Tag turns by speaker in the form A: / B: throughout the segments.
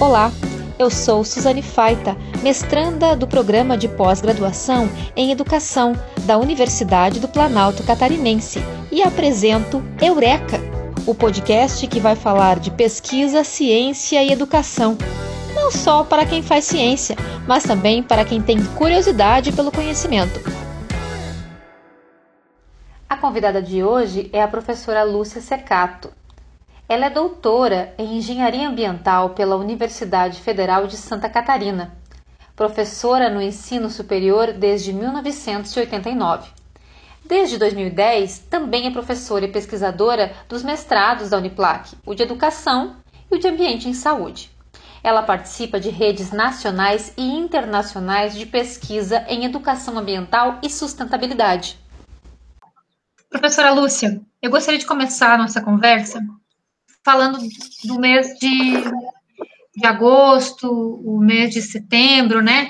A: Olá, eu sou Suzane Faita, mestranda do programa de pós-graduação em Educação da Universidade do Planalto Catarinense e apresento Eureka, o podcast que vai falar de pesquisa, ciência e educação. Não só para quem faz ciência, mas também para quem tem curiosidade pelo conhecimento. A convidada de hoje é a professora Lúcia Secato. Ela é doutora em Engenharia Ambiental pela Universidade Federal de Santa Catarina, professora no ensino superior desde 1989. Desde 2010, também é professora e pesquisadora dos mestrados da Uniplac, o de Educação e o de Ambiente em Saúde. Ela participa de redes nacionais e internacionais de pesquisa em educação ambiental e sustentabilidade.
B: Professora Lúcia, eu gostaria de começar a nossa conversa falando do mês de, de agosto, o mês de setembro, né?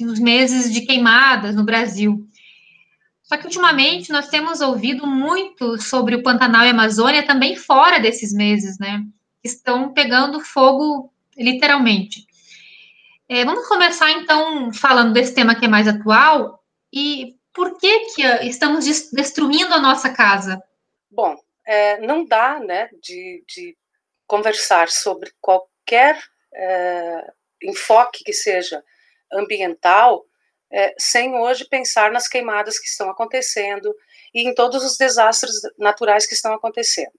B: Os meses de queimadas no Brasil. Só que ultimamente nós temos ouvido muito sobre o Pantanal e Amazônia também fora desses meses, né? Estão pegando fogo literalmente. É, vamos começar então falando desse tema que é mais atual e por que que estamos destruindo a nossa casa?
C: Bom, é, não dá, né, de, de conversar sobre qualquer é, enfoque que seja ambiental é, sem hoje pensar nas queimadas que estão acontecendo e em todos os desastres naturais que estão acontecendo.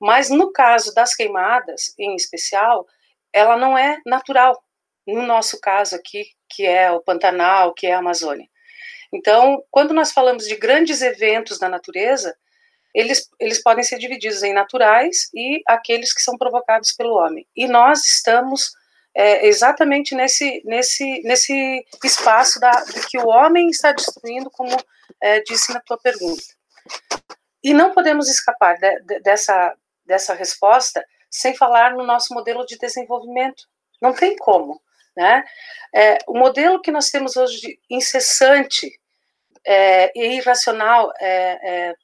C: Mas no caso das queimadas, em especial, ela não é natural. No nosso caso aqui, que é o Pantanal, que é a Amazônia. Então, quando nós falamos de grandes eventos da natureza, eles, eles podem ser divididos em naturais e aqueles que são provocados pelo homem. E nós estamos é, exatamente nesse, nesse, nesse espaço da, que o homem está destruindo, como é, disse na tua pergunta. E não podemos escapar de, de, dessa, dessa resposta sem falar no nosso modelo de desenvolvimento. Não tem como. Né? É, o modelo que nós temos hoje de incessante é, e irracional é, é,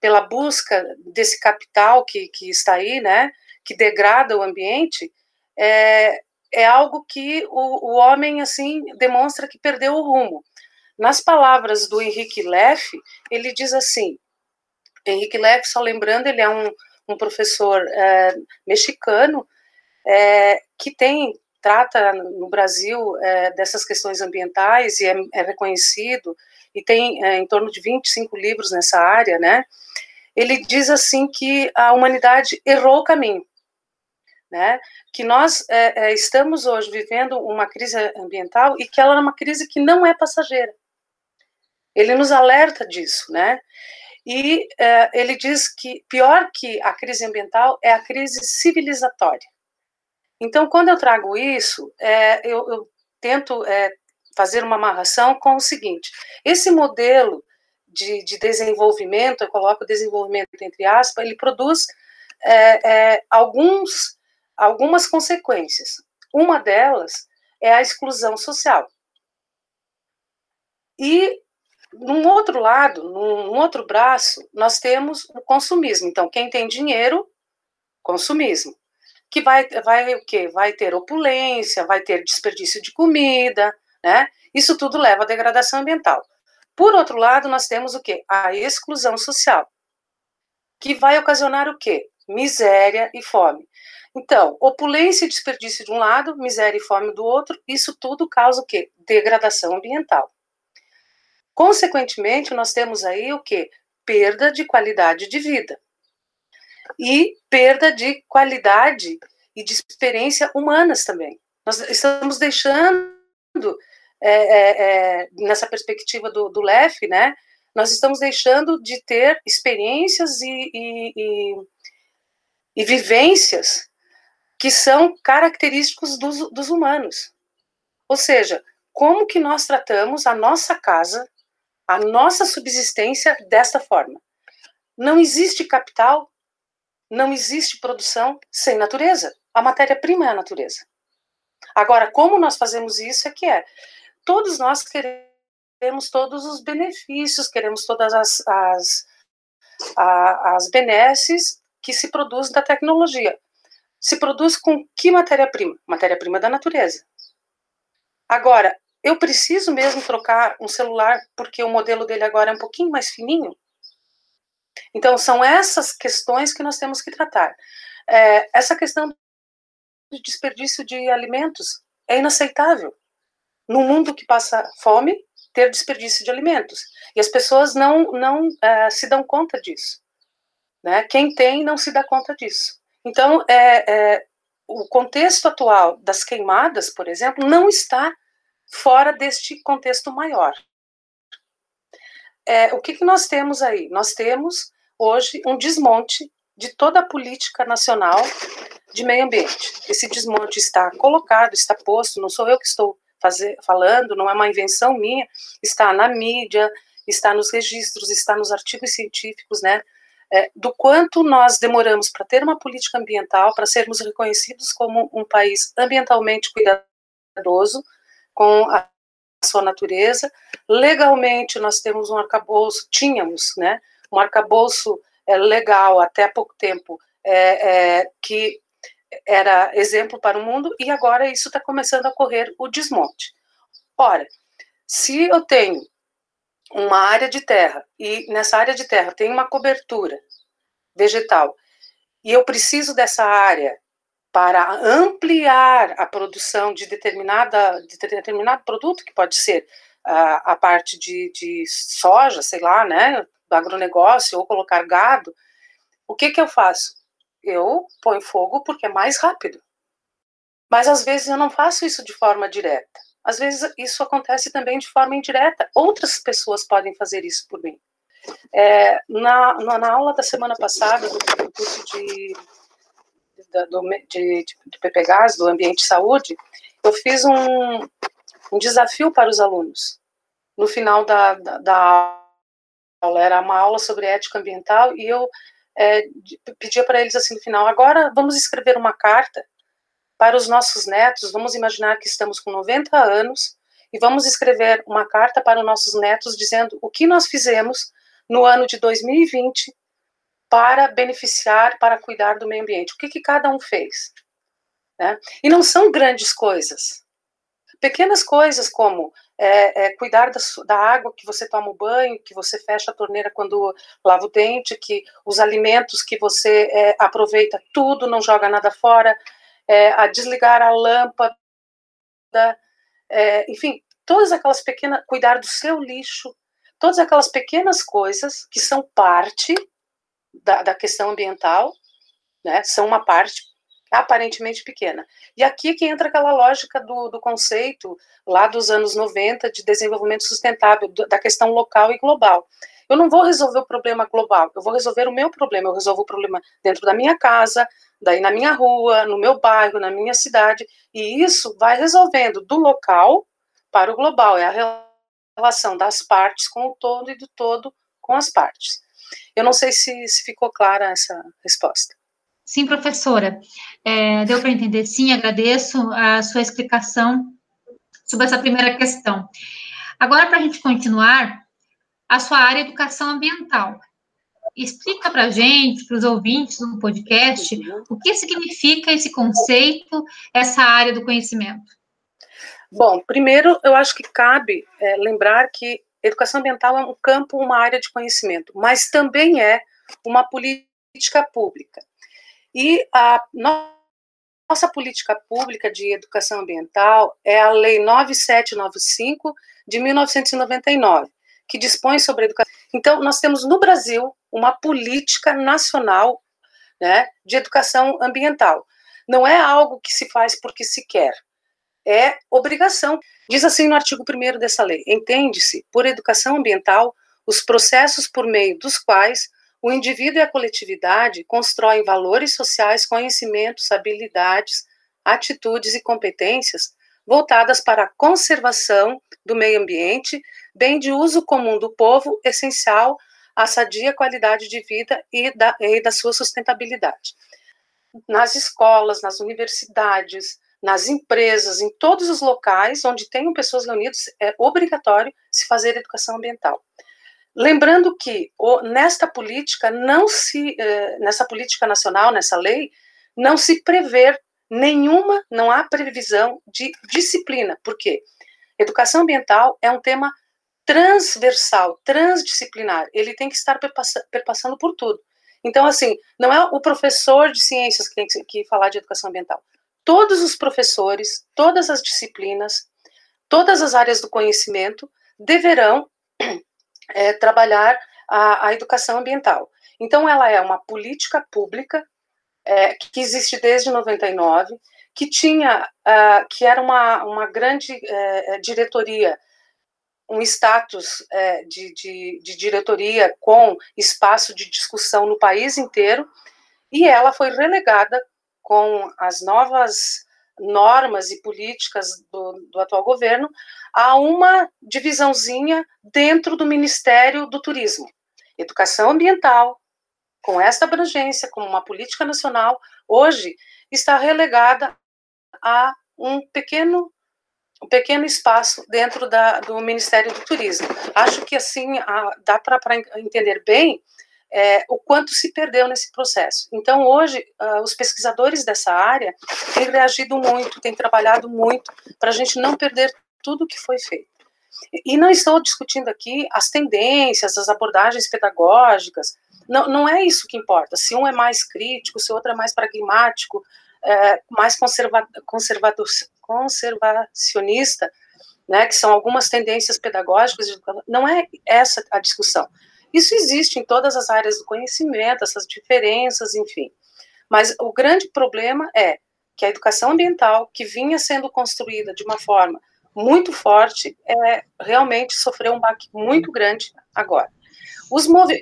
C: pela busca desse capital que, que está aí, né, que degrada o ambiente, é, é algo que o, o homem assim demonstra que perdeu o rumo. Nas palavras do Henrique Leff, ele diz assim: Henrique Leff, só lembrando, ele é um, um professor é, mexicano é, que tem trata no Brasil é, dessas questões ambientais e é, é reconhecido e tem é, em torno de 25 livros nessa área, né? Ele diz assim que a humanidade errou o caminho, né? Que nós é, é, estamos hoje vivendo uma crise ambiental e que ela é uma crise que não é passageira. Ele nos alerta disso, né? E é, ele diz que pior que a crise ambiental é a crise civilizatória. Então, quando eu trago isso, é, eu, eu, tento fazer uma amarração com o seguinte: esse modelo de, de desenvolvimento, eu coloco desenvolvimento entre aspas, ele produz é, é, alguns, algumas consequências. Uma delas é a exclusão social. E, num outro lado, num outro braço, nós temos o consumismo. Então, quem tem dinheiro, consumismo. Que vai, vai o quê? Vai ter opulência, vai ter desperdício de comida, né? Isso tudo leva à degradação ambiental. Por outro lado, nós temos o quê? A exclusão social, que vai ocasionar o quê? Miséria e fome. Então, opulência e desperdício de um lado, miséria e fome do outro, isso tudo causa o quê? Degradação ambiental. Consequentemente, nós temos aí o quê? Perda de qualidade de vida. E perda de qualidade e de experiência humanas também. Nós estamos deixando é, é, é, nessa perspectiva do, do LEF, né, nós estamos deixando de ter experiências e, e, e, e vivências que são característicos dos, dos humanos. Ou seja, como que nós tratamos a nossa casa, a nossa subsistência desta forma? Não existe capital, não existe produção sem natureza. A matéria-prima é a natureza. Agora, como nós fazemos isso é que é todos nós queremos todos os benefícios, queremos todas as, as, as benesses que se produzem da tecnologia. se produz com que matéria-prima? Matéria-prima da natureza. Agora, eu preciso mesmo trocar um celular porque o modelo dele agora é um pouquinho mais fininho? Então, são essas questões que nós temos que tratar. É, essa questão de desperdício de alimentos é inaceitável. No mundo que passa fome, ter desperdício de alimentos. E as pessoas não, não uh, se dão conta disso. Né? Quem tem não se dá conta disso. Então, é, é, o contexto atual das queimadas, por exemplo, não está fora deste contexto maior. É, o que, que nós temos aí? Nós temos hoje um desmonte de toda a política nacional de meio ambiente. Esse desmonte está colocado, está posto, não sou eu que estou fazer, falando, não é uma invenção minha, está na mídia, está nos registros, está nos artigos científicos, né? É, do quanto nós demoramos para ter uma política ambiental, para sermos reconhecidos como um país ambientalmente cuidadoso com a sua natureza. Legalmente, nós temos um arcabouço, tínhamos, né? Um arcabouço é, legal até há pouco tempo, é, é, que era exemplo para o mundo e agora isso está começando a correr o desmonte. Ora, se eu tenho uma área de terra e nessa área de terra tem uma cobertura vegetal e eu preciso dessa área para ampliar a produção de determinada de determinado produto que pode ser a, a parte de, de soja, sei lá, né, do agronegócio ou colocar gado, o que que eu faço? Eu ponho fogo porque é mais rápido. Mas às vezes eu não faço isso de forma direta. Às vezes isso acontece também de forma indireta. Outras pessoas podem fazer isso por mim. É, na, na, aula da semana passada, do, curso de, do, de, de, PPGAS, do Ambiente Saúde, eu fiz um, um desafio para os alunos. No final da, da, da aula, era uma aula sobre ética ambiental, e eu é, pedia para eles assim no final: agora vamos escrever uma carta para os nossos netos. Vamos imaginar que estamos com 90 anos e vamos escrever uma carta para os nossos netos dizendo o que nós fizemos no ano de 2020 para beneficiar, para cuidar do meio ambiente. O que, que cada um fez? Né? E não são grandes coisas. Pequenas coisas como é, é, cuidar da, da, água que você toma o banho, que você fecha a torneira quando lava o dente, que os alimentos que você é, aproveita tudo, não joga nada fora, é, a desligar a lâmpada, é, enfim, todas aquelas pequenas, cuidar do seu lixo, todas aquelas pequenas coisas que são parte da, da questão ambiental, né, são uma parte aparentemente pequena. E aqui que entra aquela lógica do, do conceito lá dos anos 90 de desenvolvimento sustentável, da questão local e global. Eu não vou resolver o problema global, eu vou resolver o meu problema, eu resolvo o problema dentro da minha casa, daí na minha rua, no meu bairro, na minha cidade, e isso vai resolvendo do local para o global, é a relação das partes com o todo e do todo com as partes. Eu não sei se, se ficou clara essa resposta.
B: Sim, professora. É, deu para entender? Sim, agradeço a sua explicação sobre essa primeira questão. Agora, para a gente continuar, a sua área educação ambiental. Explica para a gente, para os ouvintes do podcast, o que significa esse conceito, essa área do conhecimento.
C: Bom, primeiro, eu acho que cabe é, lembrar que educação ambiental é um campo, uma área de conhecimento, mas também é uma política pública. E a nossa política pública de educação ambiental é a Lei 9795 de 1999, que dispõe sobre educação. Então, nós temos no Brasil uma política nacional né, de educação ambiental. Não é algo que se faz porque se quer, é obrigação. Diz assim no artigo 1 dessa lei: entende-se por educação ambiental os processos por meio dos quais o indivíduo e a coletividade constroem valores sociais, conhecimentos, habilidades, atitudes e competências voltadas para a conservação do meio ambiente, bem de uso comum do povo, essencial à sadia qualidade de vida e da, e da sua sustentabilidade. Nas escolas, nas universidades, nas empresas, em todos os locais onde tenham pessoas reunidas, é obrigatório se fazer educação ambiental. Lembrando que o, nesta política não se, eh, nessa política nacional, nessa lei, não se prever nenhuma, não há previsão de disciplina. Por quê? Educação ambiental é um tema transversal, transdisciplinar. Ele tem que estar perpassando por tudo. Então, assim, não é o professor de ciências que tem que falar de educação ambiental. Todos os professores, todas as disciplinas, todas as áreas do conhecimento deverão é, trabalhar a, a, educação ambiental. Então, ela é uma política pública é, que existe desde 99, que tinha, uh, que era uma, uma grande uh, diretoria, um status uh, de, de, de diretoria com espaço de discussão no país inteiro, e ela foi relegada com as novas normas e políticas do, do, atual governo a uma divisãozinha dentro do Ministério do Turismo. Educação ambiental, com esta abrangência, como uma política nacional, hoje está relegada a um pequeno um pequeno espaço dentro da, do Ministério do Turismo. Acho que assim a, dá para entender bem é, o quanto se perdeu nesse processo. Então, hoje, uh, os pesquisadores dessa área têm reagido muito, têm trabalhado muito para a gente não perder tudo o que foi feito. E não estou discutindo aqui as tendências, as abordagens pedagógicas, não, não é isso que importa. Se um é mais crítico, se o outro é mais pragmático, é, mais conserva, conservador, conservacionista, né, que são algumas tendências pedagógicas, não é essa a discussão. Isso existe em todas as áreas do conhecimento, essas diferenças, enfim. Mas o grande problema é que a educação ambiental, que vinha sendo construída de uma forma muito forte, é, realmente sofreu um baque muito grande agora.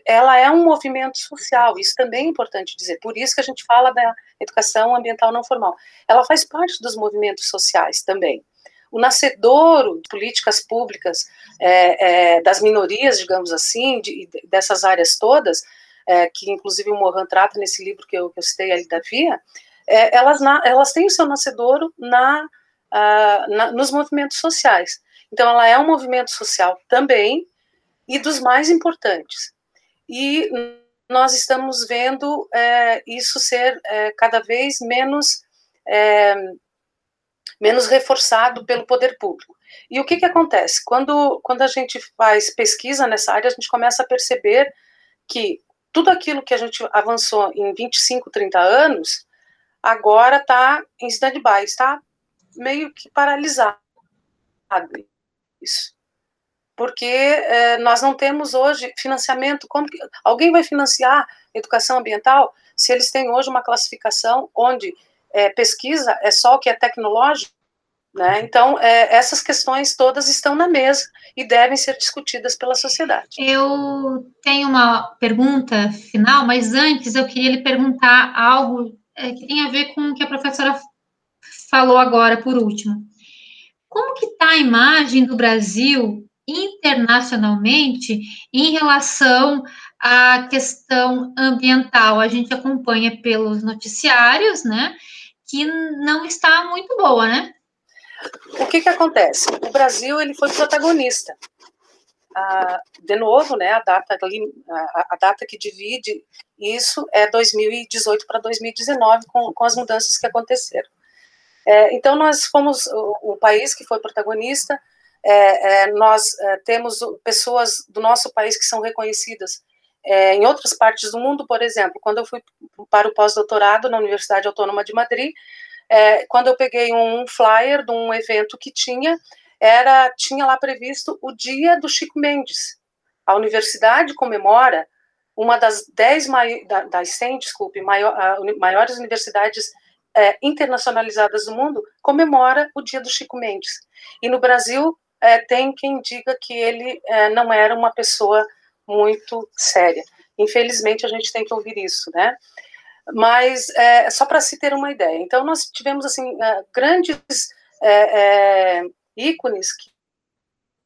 C: ela é um movimento social, isso também é importante dizer, por isso que a gente fala da educação ambiental não formal. Ela faz parte dos movimentos sociais também. O nascedouro de políticas públicas é, é, das minorias, digamos assim, de, dessas áreas todas, é, que inclusive o Mohan trata nesse livro que eu, que eu citei ali da Via, é, elas, na, elas têm o seu nascedouro na, uh, na, nos movimentos sociais. Então, ela é um movimento social também, e dos mais importantes. E nós estamos vendo é, isso ser é, cada vez menos, menos reforçado pelo poder público. E o que, que acontece? Quando, quando a gente faz pesquisa nessa área, a gente começa a perceber que tudo aquilo que a gente avançou em 25, 30 anos, agora está em stand-by, está meio que paralisado isso. Porque é, nós não temos hoje financiamento. Como que, alguém vai financiar educação ambiental se eles têm hoje uma classificação onde é, pesquisa é só o que é tecnológico? Né? Então, é, essas questões todas estão na mesa e devem ser discutidas pela sociedade.
B: Eu tenho uma pergunta final, mas antes eu queria lhe perguntar algo é, que tem a ver com o que a professora falou agora por último. Como que está a imagem do Brasil internacionalmente em relação à questão ambiental? A gente acompanha pelos noticiários, né, que não está muito boa, né?
C: O que que acontece? O Brasil ele foi protagonista. Ah, de novo, né, a data, a, data que divide isso é 2018 para 2019 com, com as mudanças que aconteceram. É, então, nós fomos o, o, país que foi protagonista, é, é, nós é, temos pessoas do nosso país que são reconhecidas é, em outras partes do mundo, por exemplo, quando eu fui para o pós-doutorado na Universidade Autônoma de Madrid, é, quando eu peguei um flyer de um evento que tinha, era tinha lá previsto o dia do Chico Mendes. A universidade comemora uma das dez, das 100, desculpe, maior, maiores universidades é, internacionalizadas do mundo comemora o dia do Chico Mendes. E no Brasil é, tem quem diga que ele é, não era uma pessoa muito séria. Infelizmente a gente tem que ouvir isso, né? Mas é, só para se ter uma ideia. Então nós tivemos assim é, grandes é, é, ícones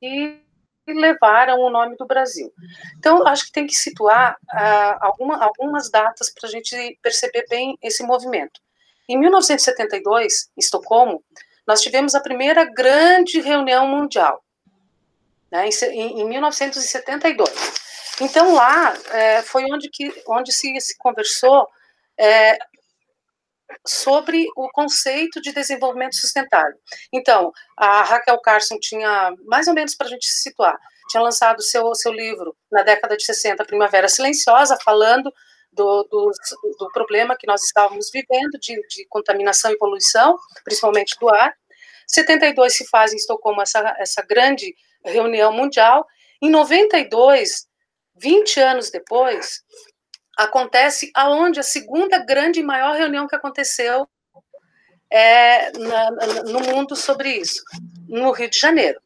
C: que, levaram o nome do Brasil. Então, acho que tem que situar uh, alguma, algumas datas para a gente perceber bem esse movimento. Em 1972, em Estocolmo, nós tivemos a primeira grande reunião mundial, né, em, em 1972. Então lá é, foi onde, que, onde se, se conversou é, sobre o conceito de desenvolvimento sustentável. Então, a Raquel Carson tinha, mais ou menos para a gente se situar, tinha lançado seu, seu livro na década de 60, Primavera Silenciosa, falando do, do, do problema que nós estávamos vivendo de, de, contaminação e poluição, principalmente do ar. 72 se faz em Estocolmo essa, essa grande reunião mundial. Em 92, 20 anos depois, acontece aonde a segunda grande e maior reunião que aconteceu é, na, no mundo sobre isso, no Rio de Janeiro.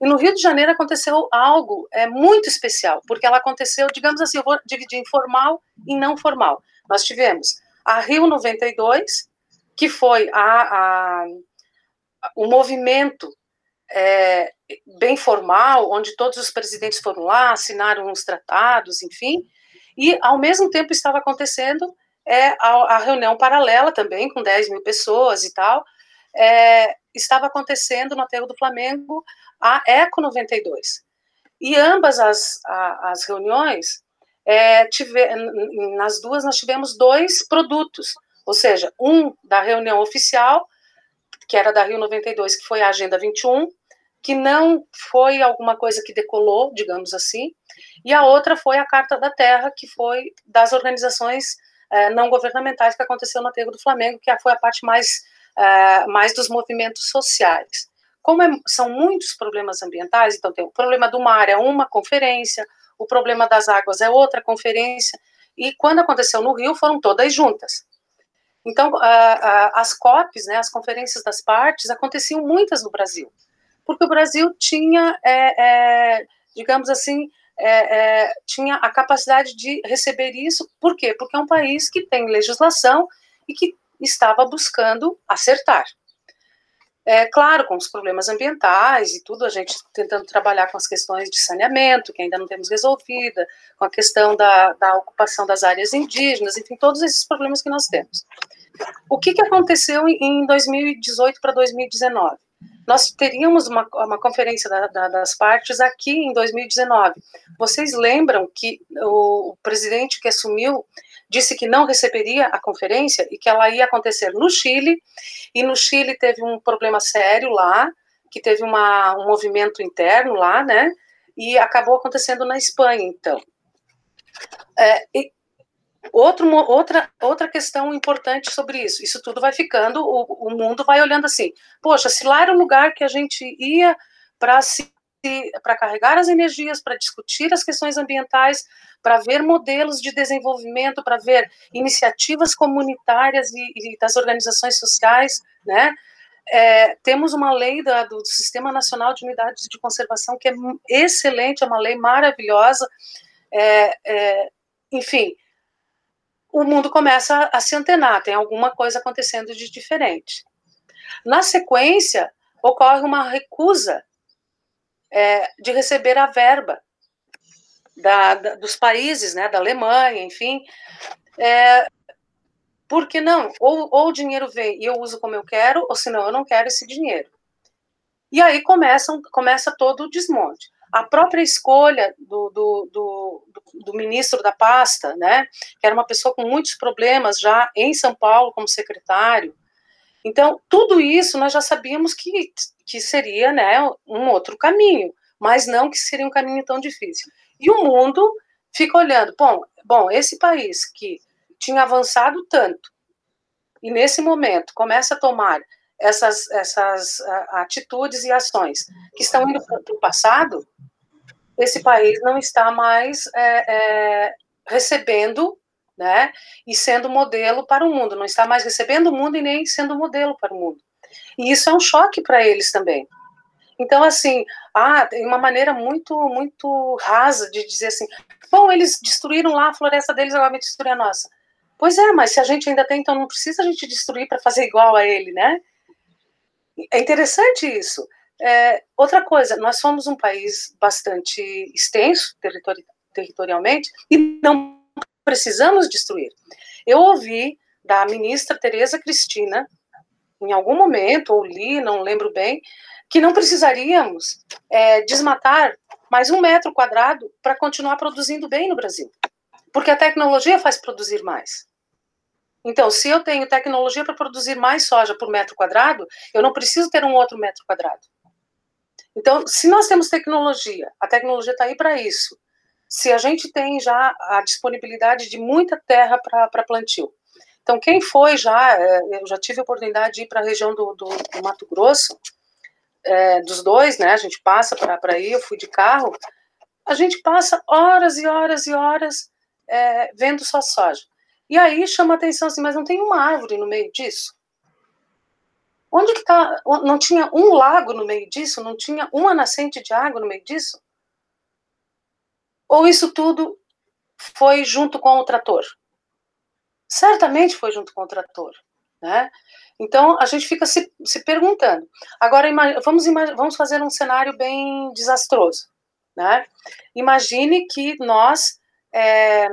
C: E no Rio de Janeiro aconteceu algo é, muito especial, porque ela aconteceu, digamos assim, eu vou dividir em formal e não formal. Nós tivemos a Rio 92, que foi a, a o movimento é, bem formal, onde todos os presidentes foram lá, assinaram os tratados, enfim, e, ao mesmo tempo, estava acontecendo é, a, a reunião paralela também, com 10 mil pessoas e tal, é, estava acontecendo no Aterro do Flamengo a ECO 92. E ambas as, a, as reuniões, é, tive, nas duas nós tivemos dois produtos, ou seja, um da reunião oficial, que era da Rio 92, que foi a Agenda 21, que não foi alguma coisa que decolou, digamos assim, e a outra foi a Carta da Terra, que foi das organizações eh, não governamentais que aconteceu no Aterro do Flamengo, que foi a parte mais, eh, mais dos movimentos sociais. Como é, são muitos problemas ambientais, então tem o problema do mar é uma conferência, o problema das águas é outra conferência, e quando aconteceu no Rio foram todas juntas. Então, as COPs, né, as conferências das partes, aconteciam muitas no Brasil porque o Brasil tinha, é, é, digamos assim, é, é, tinha a capacidade de receber isso. Por quê? Porque é um país que tem legislação e que estava buscando acertar. É claro, com os problemas ambientais e tudo, a gente tentando trabalhar com as questões de saneamento, que ainda não temos resolvida, com a questão da, da ocupação das áreas indígenas, enfim, todos esses problemas que nós temos. O que, que aconteceu em 2018 para 2019? Nós teríamos uma, uma conferência da, da, das partes aqui em 2019. Vocês lembram que o, presidente que assumiu disse que não receberia a conferência e que ela ia acontecer no Chile, e no Chile teve um problema sério lá, que teve uma, um movimento interno lá, né, e acabou acontecendo na Espanha, então. É, e, Outro, outra, outra questão importante sobre isso, isso tudo vai ficando, o, o mundo vai olhando assim, poxa, se lá era o lugar que a gente ia para se para carregar as energias, para discutir as questões ambientais, para ver modelos de desenvolvimento, para ver iniciativas comunitárias e, e, das organizações sociais, né? É, temos uma lei da, do Sistema Nacional de Unidades de Conservação que é excelente, é uma lei maravilhosa, é, é, enfim, o mundo começa a se antenar, tem alguma coisa acontecendo de diferente. Na sequência, ocorre uma recusa é, de receber a verba da, da, dos países, né, da Alemanha, enfim, é, porque não, ou, ou o dinheiro vem e eu uso como eu quero, ou senão eu não quero esse dinheiro. E aí começam, começa todo o desmonte a própria escolha do, do, do, do, ministro da pasta, né, que era uma pessoa com muitos problemas já em São Paulo como secretário. Então, tudo isso nós já sabíamos que, que seria né, um outro caminho, mas não que seria um caminho tão difícil. E o mundo fica olhando, bom, bom esse país que tinha avançado tanto, e nesse momento começa a tomar essas, essas atitudes e ações que estão indo para o passado, esse país não está mais é, é, recebendo né, e sendo modelo para o mundo, não está mais recebendo o mundo e nem sendo modelo para o mundo. E isso é um choque para eles também. Então, assim, ah, tem uma maneira muito, muito rasa de dizer assim, bom, eles destruíram lá a floresta deles, agora vai destruir a nossa. Pois é, mas se a gente ainda tem, então não precisa a gente destruir para fazer igual a ele, né? É interessante isso. É, outra coisa, nós somos um país bastante extenso territori territorialmente e não precisamos destruir. Eu ouvi da ministra Tereza Cristina, em algum momento, ou li, não lembro bem, que não precisaríamos é, desmatar mais um metro quadrado para continuar produzindo bem no Brasil. Porque a tecnologia faz produzir mais. Então, se eu tenho tecnologia para produzir mais soja por metro quadrado, eu não preciso ter um outro metro quadrado. Então, se nós temos tecnologia, a tecnologia está aí para isso. Se a gente tem já a disponibilidade de muita terra para plantio. Então, quem foi já, é, eu já tive a oportunidade de ir para a região do, do, do, Mato Grosso, é, dos dois, né? A gente passa para ir, eu fui de carro. A gente passa horas e horas e horas é, vendo só soja. E aí chama atenção assim, mas não tem uma árvore no meio disso? Onde que tá? Não tinha um lago no meio disso? Não tinha uma nascente de água no meio disso? Ou isso tudo foi junto com o trator? Certamente foi junto com o trator, né? Então a gente fica se, se perguntando. Agora vamos, vamos fazer um cenário bem desastroso, né? Imagine que nós é,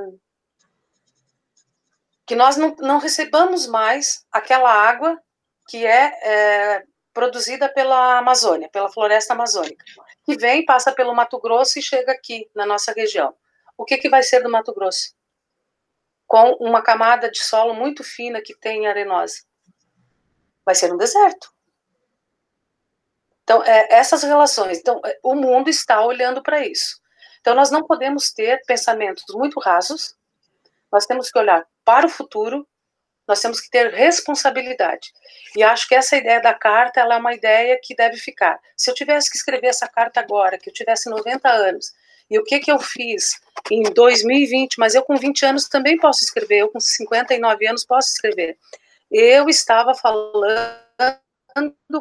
C: que nós não, não recebamos mais aquela água que é, é, produzida pela Amazônia, pela floresta amazônica, que vem, passa pelo Mato Grosso e chega aqui na nossa região. O que, que vai ser do Mato Grosso? Com uma camada de solo muito fina que tem arenosa. Vai ser um deserto. Então, é, essas relações. Então, é, o mundo está olhando para isso. Então, nós não podemos ter pensamentos muito rasos, nós temos que olhar para o futuro, nós temos que ter responsabilidade. E acho que essa ideia da carta, é uma ideia que deve ficar. Se eu tivesse que escrever essa carta agora, que eu tivesse 90 anos, e o que que eu fiz em 2020, mas eu com 20 anos também posso escrever, eu com 59 anos posso escrever. Eu estava falando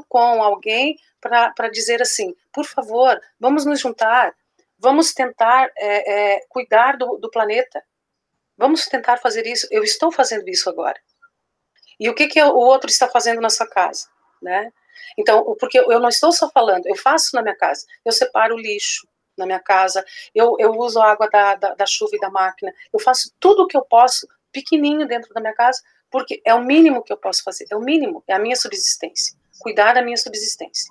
C: com alguém para dizer assim, por favor, vamos nos juntar, vamos tentar é, é, cuidar do, do planeta, Vamos tentar fazer isso. Eu estou fazendo isso agora. E o que, que o outro está fazendo na sua casa, né? Então, porque eu não estou só falando, eu faço na minha casa. Eu separo o lixo na minha casa, eu, eu uso a água da, da, da chuva e da máquina, eu faço tudo o que eu posso, pequenininho dentro da minha casa, porque é o mínimo que eu posso fazer, é o mínimo, é a minha subsistência, cuidar da minha subsistência.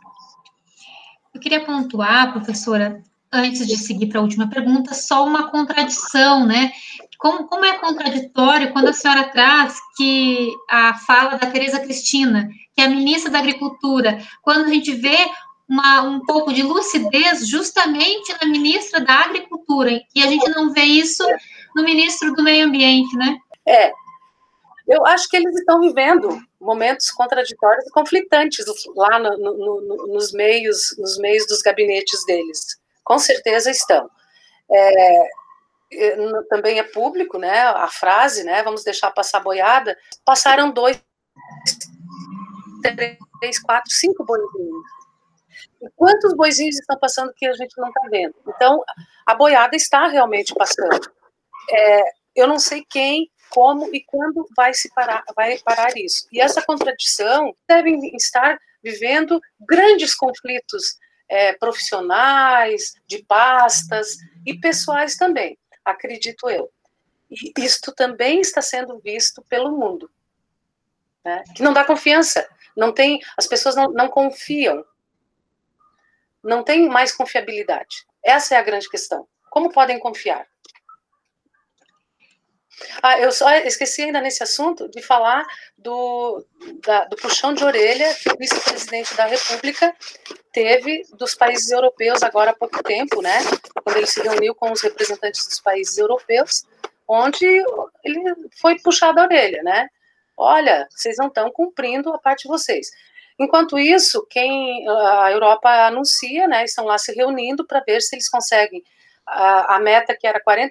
B: Eu queria pontuar, professora, antes de seguir para a última pergunta, só uma contradição, né? Como, como é contraditório quando a senhora traz que a fala da Tereza Cristina, que é a ministra da Agricultura, quando a gente vê uma, um pouco de lucidez justamente na ministra da Agricultura, e a gente não vê isso no ministro do Meio Ambiente, né?
C: É, eu acho que eles estão vivendo momentos contraditórios e conflitantes lá no, no, no, nos meios nos meios dos gabinetes deles com certeza estão. É, também é público, né? A frase, né? Vamos deixar passar boiada. Passaram dois, três, quatro, cinco boizinhos. E quantos boizinhos estão passando que a gente não está vendo? Então, a boiada está realmente passando. É, eu não sei quem, como e quando vai se parar, vai parar isso. E essa contradição devem estar vivendo grandes conflitos é, profissionais, de pastas e pessoais também, acredito eu. E isto também está sendo visto pelo mundo, né? que não dá confiança, não tem, as pessoas não, não confiam, não tem mais confiabilidade. Essa é a grande questão. Como podem confiar? Ah, eu só esqueci ainda nesse assunto de falar do, da, do puxão de orelha que o vice-presidente da República teve dos países europeus agora há pouco tempo, né? Quando ele se reuniu com os representantes dos países europeus, onde ele foi puxado a orelha, né? Olha, vocês não estão cumprindo a parte de vocês. Enquanto isso, quem a Europa anuncia, né? Estão lá se reunindo para ver se eles conseguem a, a meta que era 40%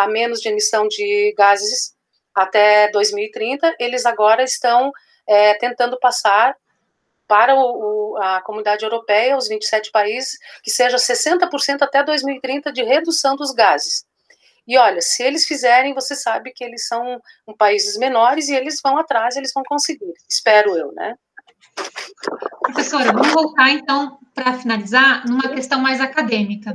C: a menos de emissão de gases até 2030, eles agora estão é, tentando passar para o, o, a comunidade europeia, os 27 países, que seja 60% até 2030 de redução dos gases. E olha, se eles fizerem, você sabe que eles são um, países menores e eles vão atrás, eles vão conseguir. Espero eu, né?
B: Professora, vamos voltar então para finalizar numa questão mais acadêmica.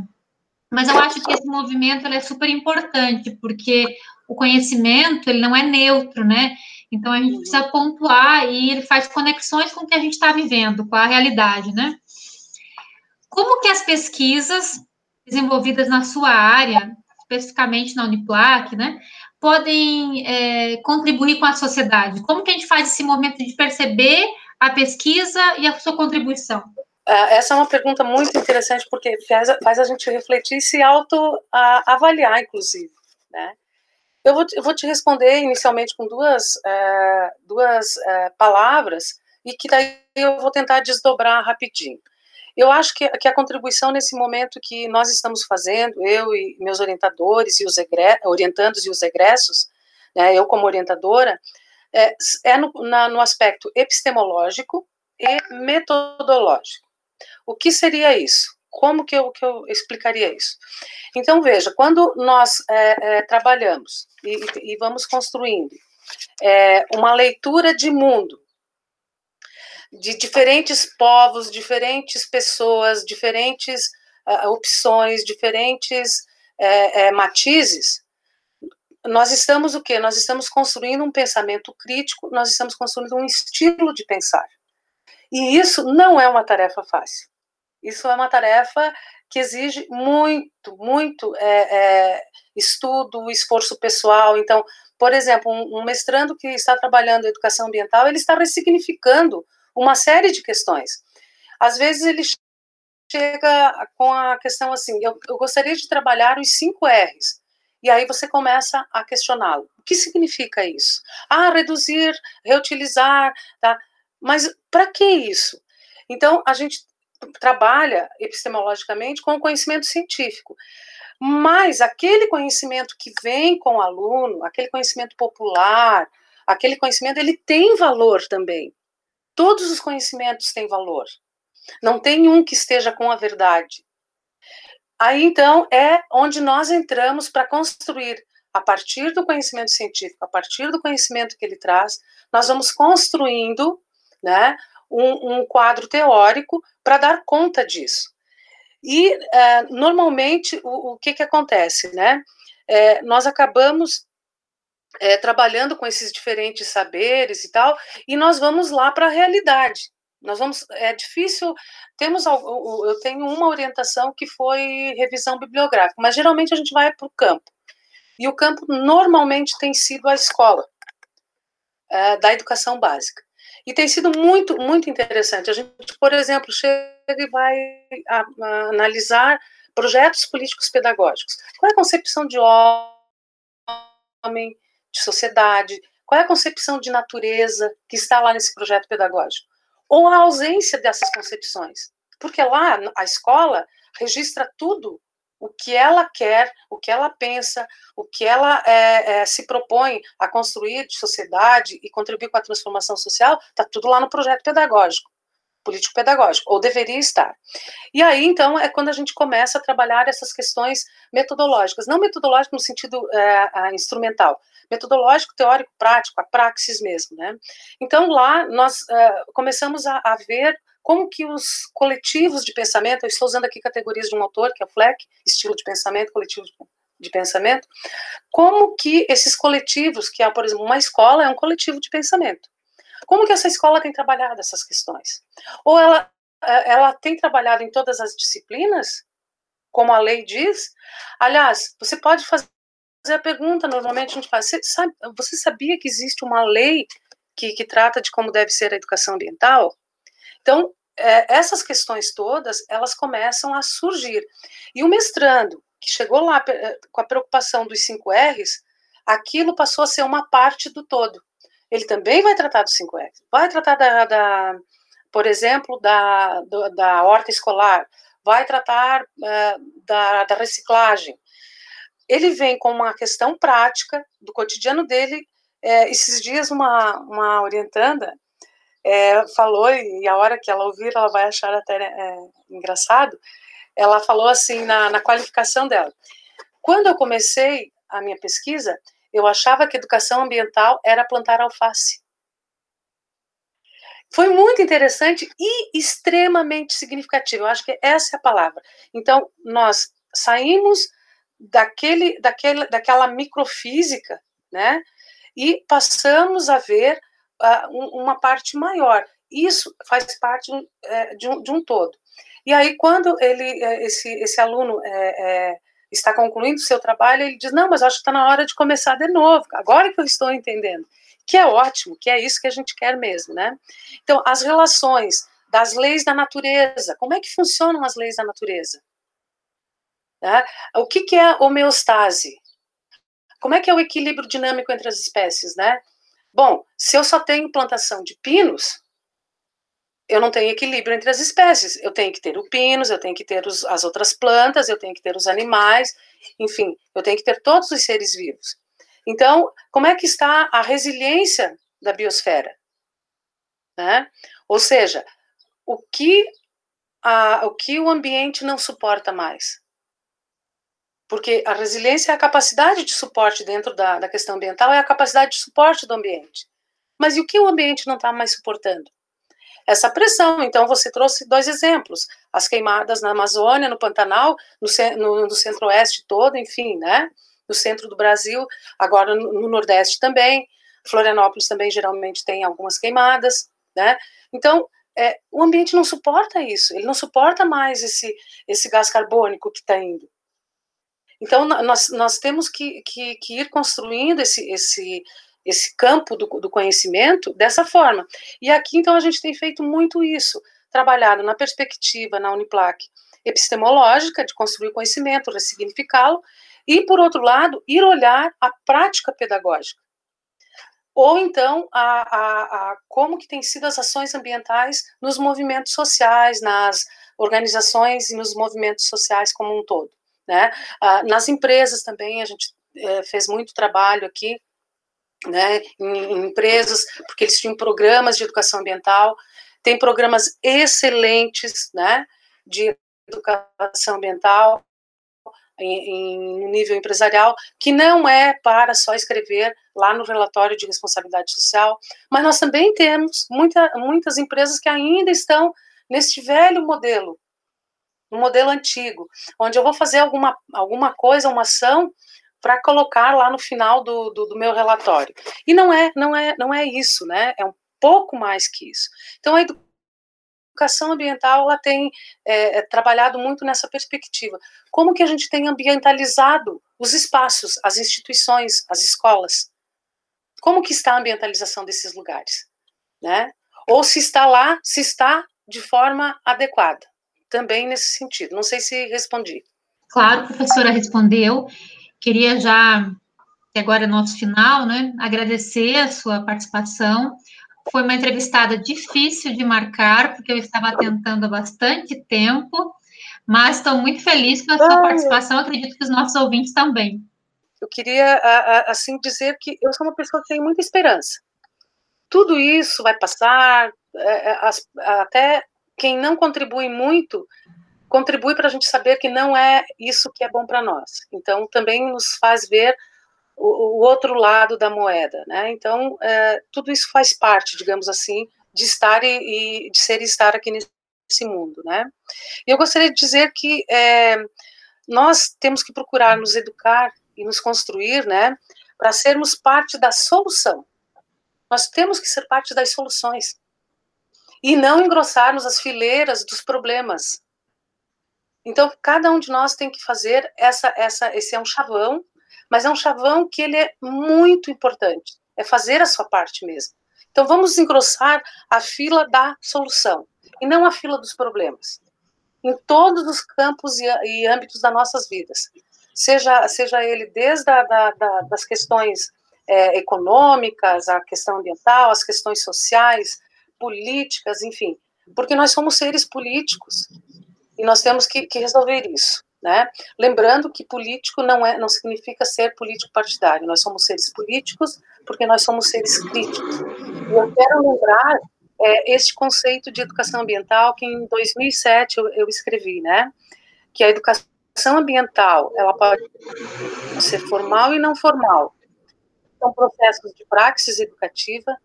B: Mas eu acho que esse movimento é super importante, porque o conhecimento ele não é neutro, né? Então a gente precisa pontuar e ele faz conexões com o que a gente está vivendo, com a realidade, né? Como que as pesquisas desenvolvidas na sua área, especificamente na Uniplac, né, podem é, contribuir com a sociedade? Como que a gente faz esse momento de perceber a pesquisa e a sua contribuição?
C: É, essa é uma pergunta muito interessante, porque faz, faz a gente refletir e se auto-avaliar, inclusive. Né? Eu, vou, eu vou te responder inicialmente com duas, é, duas é, palavras, e que daí eu vou tentar desdobrar rapidinho. Eu acho que, que, a contribuição nesse momento que nós estamos fazendo, eu e meus orientadores e os orientandos e os egressos, né, eu como orientadora, é, é no, na, no aspecto epistemológico e metodológico. O que seria isso? Como que eu, que eu explicaria isso? Então, veja, quando nós é, é, trabalhamos e, e, vamos construindo é, uma leitura de mundo, de diferentes povos, diferentes pessoas, diferentes uh, opções, diferentes uh, matizes, nós estamos o quê? Nós estamos construindo um pensamento crítico, nós estamos construindo um estilo de pensar. E isso não é uma tarefa fácil. Isso é uma tarefa que exige muito, muito é, é, estudo, esforço pessoal. Então, por exemplo, um, um mestrando que está trabalhando educação ambiental, ele está ressignificando uma série de questões. Às vezes ele chega com a questão assim, eu, eu gostaria de trabalhar os cinco R's. E aí você começa a questioná-lo. O que significa isso? Ah, reduzir, reutilizar, tá? Mas para que isso? Então, a gente trabalha epistemologicamente com o conhecimento científico. Mas aquele conhecimento que vem com o aluno, aquele conhecimento popular, aquele conhecimento, ele tem valor também. Todos os conhecimentos têm valor. Não tem um que esteja com a verdade. Aí então é onde nós entramos para construir a partir do conhecimento científico, a partir do conhecimento que ele traz, nós vamos construindo, né, um, um quadro teórico para dar conta disso. E uh, normalmente o, o, que que acontece, né? É, nós acabamos é, trabalhando com esses diferentes saberes e tal, e nós vamos lá para a realidade. Nós vamos, é difícil, temos, eu tenho uma orientação que foi revisão bibliográfica, mas geralmente a gente vai para o campo. E o campo normalmente tem sido a escola é, da educação básica. E tem sido muito, muito interessante. A gente, por exemplo, chega e vai a, a analisar projetos políticos pedagógicos. Qual é a concepção de homem, de sociedade, qual é a concepção de natureza que está lá nesse projeto pedagógico? Ou a ausência dessas concepções? Porque lá a escola registra tudo o que ela quer, o que ela pensa, o que ela é, é, se propõe a construir de sociedade e contribuir com a transformação social, está tudo lá no projeto pedagógico político-pedagógico, ou deveria estar. E aí, então, é quando a gente começa a trabalhar essas questões metodológicas, não metodológico no sentido é, instrumental, metodológico, teórico, prático, a praxis mesmo, né? Então, lá nós é, começamos a, a ver como que os coletivos de pensamento, eu estou usando aqui categorias de um autor, que é o Fleck, estilo de pensamento, coletivo de pensamento, como que esses coletivos, que é, por exemplo, uma escola é um coletivo de pensamento, como que essa escola tem trabalhado essas questões? Ou ela, é, ela tem trabalhado em todas as disciplinas, como a lei diz? Aliás, você pode fazer a pergunta, normalmente a gente faz, você, sabe, você sabia que existe uma lei que, que trata de como deve ser a educação ambiental? Então, é, essas questões todas, elas começam a surgir. E o mestrando, que chegou lá é, com a preocupação dos cinco R's, aquilo passou a ser uma parte do todo ele também vai tratar dos 5 R's. Vai tratar, da, da por exemplo, da, do, da horta escolar, vai tratar uh, da, da reciclagem. Ele vem com uma questão prática do cotidiano dele. É, esses dias, uma, uma orientanda é, falou, e a hora que ela ouvir, ela vai achar até é, engraçado, ela falou assim na, na qualificação dela. Quando eu comecei a minha pesquisa, eu achava que educação ambiental era plantar alface. Foi muito interessante e extremamente significativo. Eu acho que essa é a palavra. Então, nós saímos daquele, daquele, daquela microfísica, né? E passamos a ver uma parte maior. Isso faz parte uh, de, um, de um todo. E aí, quando ele, uh, esse, esse aluno é, é, está concluindo o seu trabalho, ele diz: Não, mas acho que está na hora de começar de novo, agora que eu estou entendendo. Que é ótimo, que é isso que a gente quer mesmo, né? Então, as relações das leis da natureza, como é que funcionam as leis da natureza? Né? O que, que é homeostase? Como é que é o equilíbrio dinâmico entre as espécies, né? Bom, se eu só tenho plantação de pinos, eu não tenho equilíbrio entre as espécies. Eu tenho que ter o pinos, eu tenho que ter os, as outras plantas, eu tenho que ter os animais, enfim, eu tenho que ter todos os seres vivos. Então, como é que está a resiliência da biosfera? Né? Ou seja, o que, a, o que o ambiente não suporta mais? Porque a resiliência é a capacidade de suporte dentro da, da questão ambiental, é a capacidade de suporte do ambiente. Mas e o que o ambiente não está mais suportando? essa pressão. Então, você trouxe dois exemplos: as queimadas na Amazônia, no Pantanal, no, no, no centro-oeste todo, enfim, né? No centro do Brasil, agora no, no Nordeste também. Florianópolis também geralmente tem algumas queimadas, né? Então, é, o ambiente não suporta isso, ele não suporta mais esse, esse gás carbônico que está indo. Então, nós, nós temos que, que, que ir construindo esse, esse, esse campo do, do conhecimento dessa forma. E aqui, então, a gente tem feito muito isso, trabalhado na perspectiva, na Uniplac, epistemológica, de construir conhecimento, ressignificá-lo, e, por outro lado, ir olhar a prática pedagógica. Ou então, a, a, a, como que têm sido as ações ambientais nos movimentos sociais, nas organizações e nos movimentos sociais como um todo. Né? Ah, nas empresas também, a gente é, fez muito trabalho aqui né, em, em empresas, porque eles tinham programas de educação ambiental, tem programas excelentes, né, de educação ambiental em nível empresarial, que não é para só escrever lá no relatório de responsabilidade social, mas nós também temos muita, muitas empresas que ainda estão neste velho modelo, um modelo antigo, onde eu vou fazer alguma, alguma coisa, uma ação, para colocar lá no final do, do, do, meu relatório. E não é, não é, não é isso, né? É um pouco mais que isso. Então a educação ambiental ela tem é, é, trabalhado muito nessa perspectiva. Como que a gente tem ambientalizado os espaços, as instituições, as escolas? Como que está a ambientalização desses lugares, né? Ou se está lá, se está de forma adequada. Também nesse sentido. Não sei se respondi.
B: Claro, professora respondeu. Queria já, que agora é nosso final, né, agradecer a sua participação. Foi uma entrevistada difícil de marcar, porque eu estava tentando há bastante tempo, mas estou muito feliz com a sua participação, acredito que os nossos ouvintes também.
C: Eu queria, assim, dizer que eu sou uma pessoa que tem muita esperança. Tudo isso vai passar, é, é, até quem não contribui muito contribui para a gente saber que não é isso que é bom para nós. Então, também nos faz ver o, o, outro lado da moeda, né? Então, é, tudo isso faz parte, digamos assim, de estar e, e, de ser e estar aqui nesse mundo, né? E eu gostaria de dizer que é, nós temos que procurar nos educar e nos construir, né? Para sermos parte da solução. Nós temos que ser parte das soluções e não engrossarmos as fileiras dos problemas, então, cada um de nós tem que fazer essa, essa, esse é um chavão, mas é um chavão que ele é muito importante. É fazer a sua parte mesmo. Então, vamos engrossar a fila da solução e não a fila dos problemas. Em todos os campos e, e âmbitos das nossas vidas. Seja, seja ele desde a, da, da, das questões é, econômicas, a questão ambiental, as questões sociais, políticas, enfim. Porque nós somos seres políticos e nós temos que, que resolver isso. Né? Lembrando que político não é, não significa ser político partidário. Nós somos seres políticos porque nós somos seres críticos. E eu quero lembrar é, este conceito de educação ambiental que em 2007 eu, eu escrevi, né? Que a educação ambiental ela pode ser formal e não formal. São processos de praxis educativa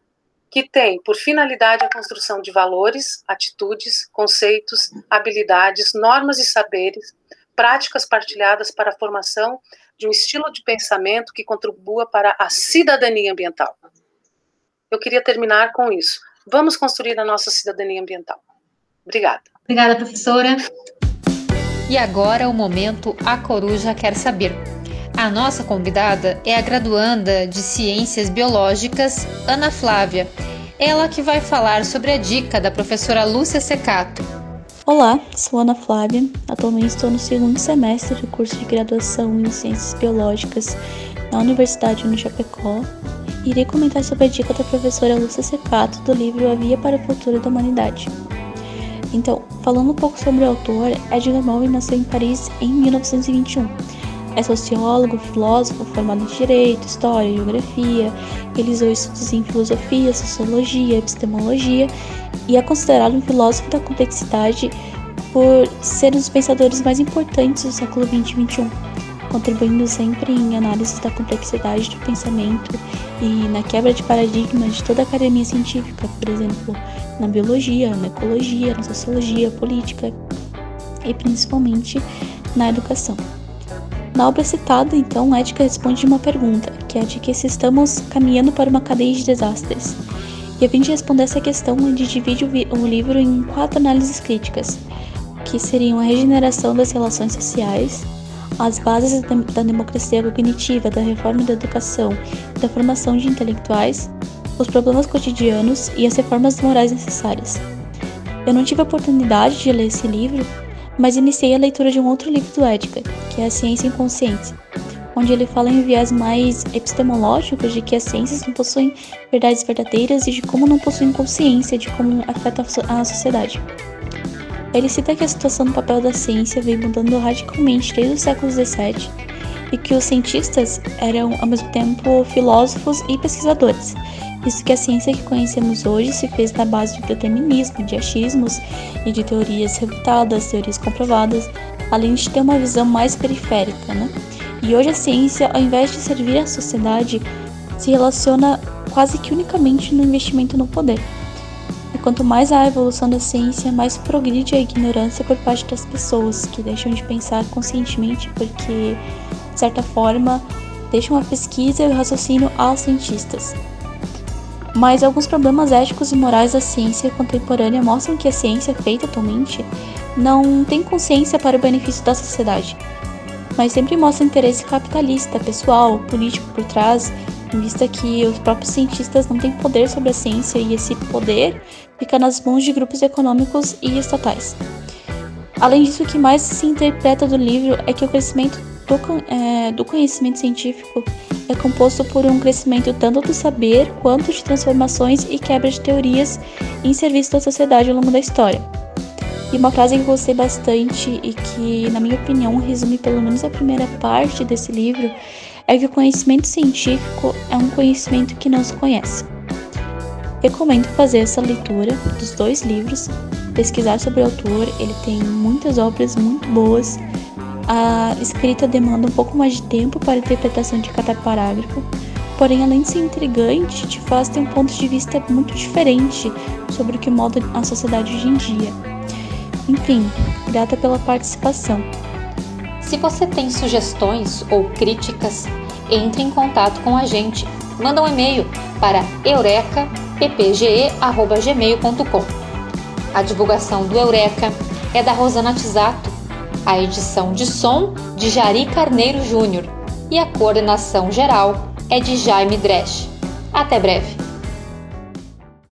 C: que tem por finalidade a construção de valores, atitudes, conceitos, habilidades, normas e saberes, práticas partilhadas para a formação de um estilo de pensamento que contribua para a cidadania ambiental. Eu queria terminar com isso. Vamos construir a nossa cidadania ambiental. Obrigada.
B: Obrigada, professora.
A: E agora o momento A Coruja Quer Saber. A nossa convidada é a graduanda de Ciências Biológicas, Ana Flávia. Ela que vai falar sobre a dica da professora Lúcia Secato.
D: Olá, sou Ana Flávia. Atualmente estou no segundo semestre do curso de graduação em Ciências Biológicas na Universidade de Chapecó. Irei comentar sobre a dica da professora Lúcia Secato do livro A Via para o Futuro da Humanidade. Então, falando um pouco sobre o autor, Edgar Morin nasceu em Paris em 1921. É sociólogo, filósofo, formado em Direito, História, Geografia, realizou estudos em Filosofia, Sociologia, Epistemologia e é considerado um filósofo da complexidade por ser um dos pensadores mais importantes do século XX e XXI, contribuindo sempre em análise da complexidade do pensamento e na quebra de paradigmas de toda a academia científica, por exemplo, na biologia, na ecologia, na sociologia, política e principalmente na educação. Na obra citada, então, Ética responde uma pergunta, que é de que se estamos caminhando para uma cadeia de desastres. E a fim de responder essa questão, ele divide o livro em quatro análises críticas, que seriam a regeneração das relações sociais, as bases da democracia cognitiva, da reforma da educação da formação de intelectuais, os problemas cotidianos e as reformas morais necessárias. Eu não tive a oportunidade de ler esse livro, mas iniciei a leitura de um outro livro do Ética, que é A Ciência Inconsciente, onde ele fala em viés mais epistemológicos de que as ciências não possuem verdades verdadeiras e de como não possuem consciência de como afeta a sociedade. Ele cita que a situação do papel da ciência vem mudando radicalmente desde o século XVII e que os cientistas eram ao mesmo tempo filósofos e pesquisadores, visto que a ciência que conhecemos hoje se fez na base de determinismo, de achismos e de teorias refutadas, teorias comprovadas, além de ter uma visão mais periférica. Né? E hoje a ciência, ao invés de servir à sociedade, se relaciona quase que unicamente no investimento no poder. E quanto mais há a evolução da ciência, mais progride a ignorância por parte das pessoas, que deixam de pensar conscientemente porque de certa forma, deixam a pesquisa e o raciocínio aos cientistas. Mas alguns problemas éticos e morais da ciência contemporânea mostram que a ciência feita atualmente não tem consciência para o benefício da sociedade, mas sempre mostra interesse capitalista, pessoal, político por trás, em vista que os próprios cientistas não têm poder sobre a ciência e esse poder fica nas mãos de grupos econômicos e estatais. Além disso, o que mais se interpreta do livro é que o crescimento do, é, do conhecimento científico é composto por um crescimento tanto do saber quanto de transformações e quebra de teorias em serviço da sociedade ao longo da história. E uma frase que eu gostei bastante e que, na minha opinião, resume pelo menos a primeira parte desse livro é que o conhecimento científico é um conhecimento que não se conhece. Recomendo fazer essa leitura dos dois livros, pesquisar sobre o autor, ele tem muitas obras muito boas a escrita demanda um pouco mais de tempo para a interpretação de cada parágrafo, porém, além de ser intrigante, te faz ter um ponto de vista muito diferente sobre o que molda a sociedade hoje em dia. Enfim, grata pela participação.
A: Se você tem sugestões ou críticas, entre em contato com a gente. Manda um e-mail para eurekappge.gmail.com. A divulgação do Eureka é da Rosana Tisato a edição de som de Jari Carneiro Júnior e a coordenação geral é de Jaime Dresch. Até breve!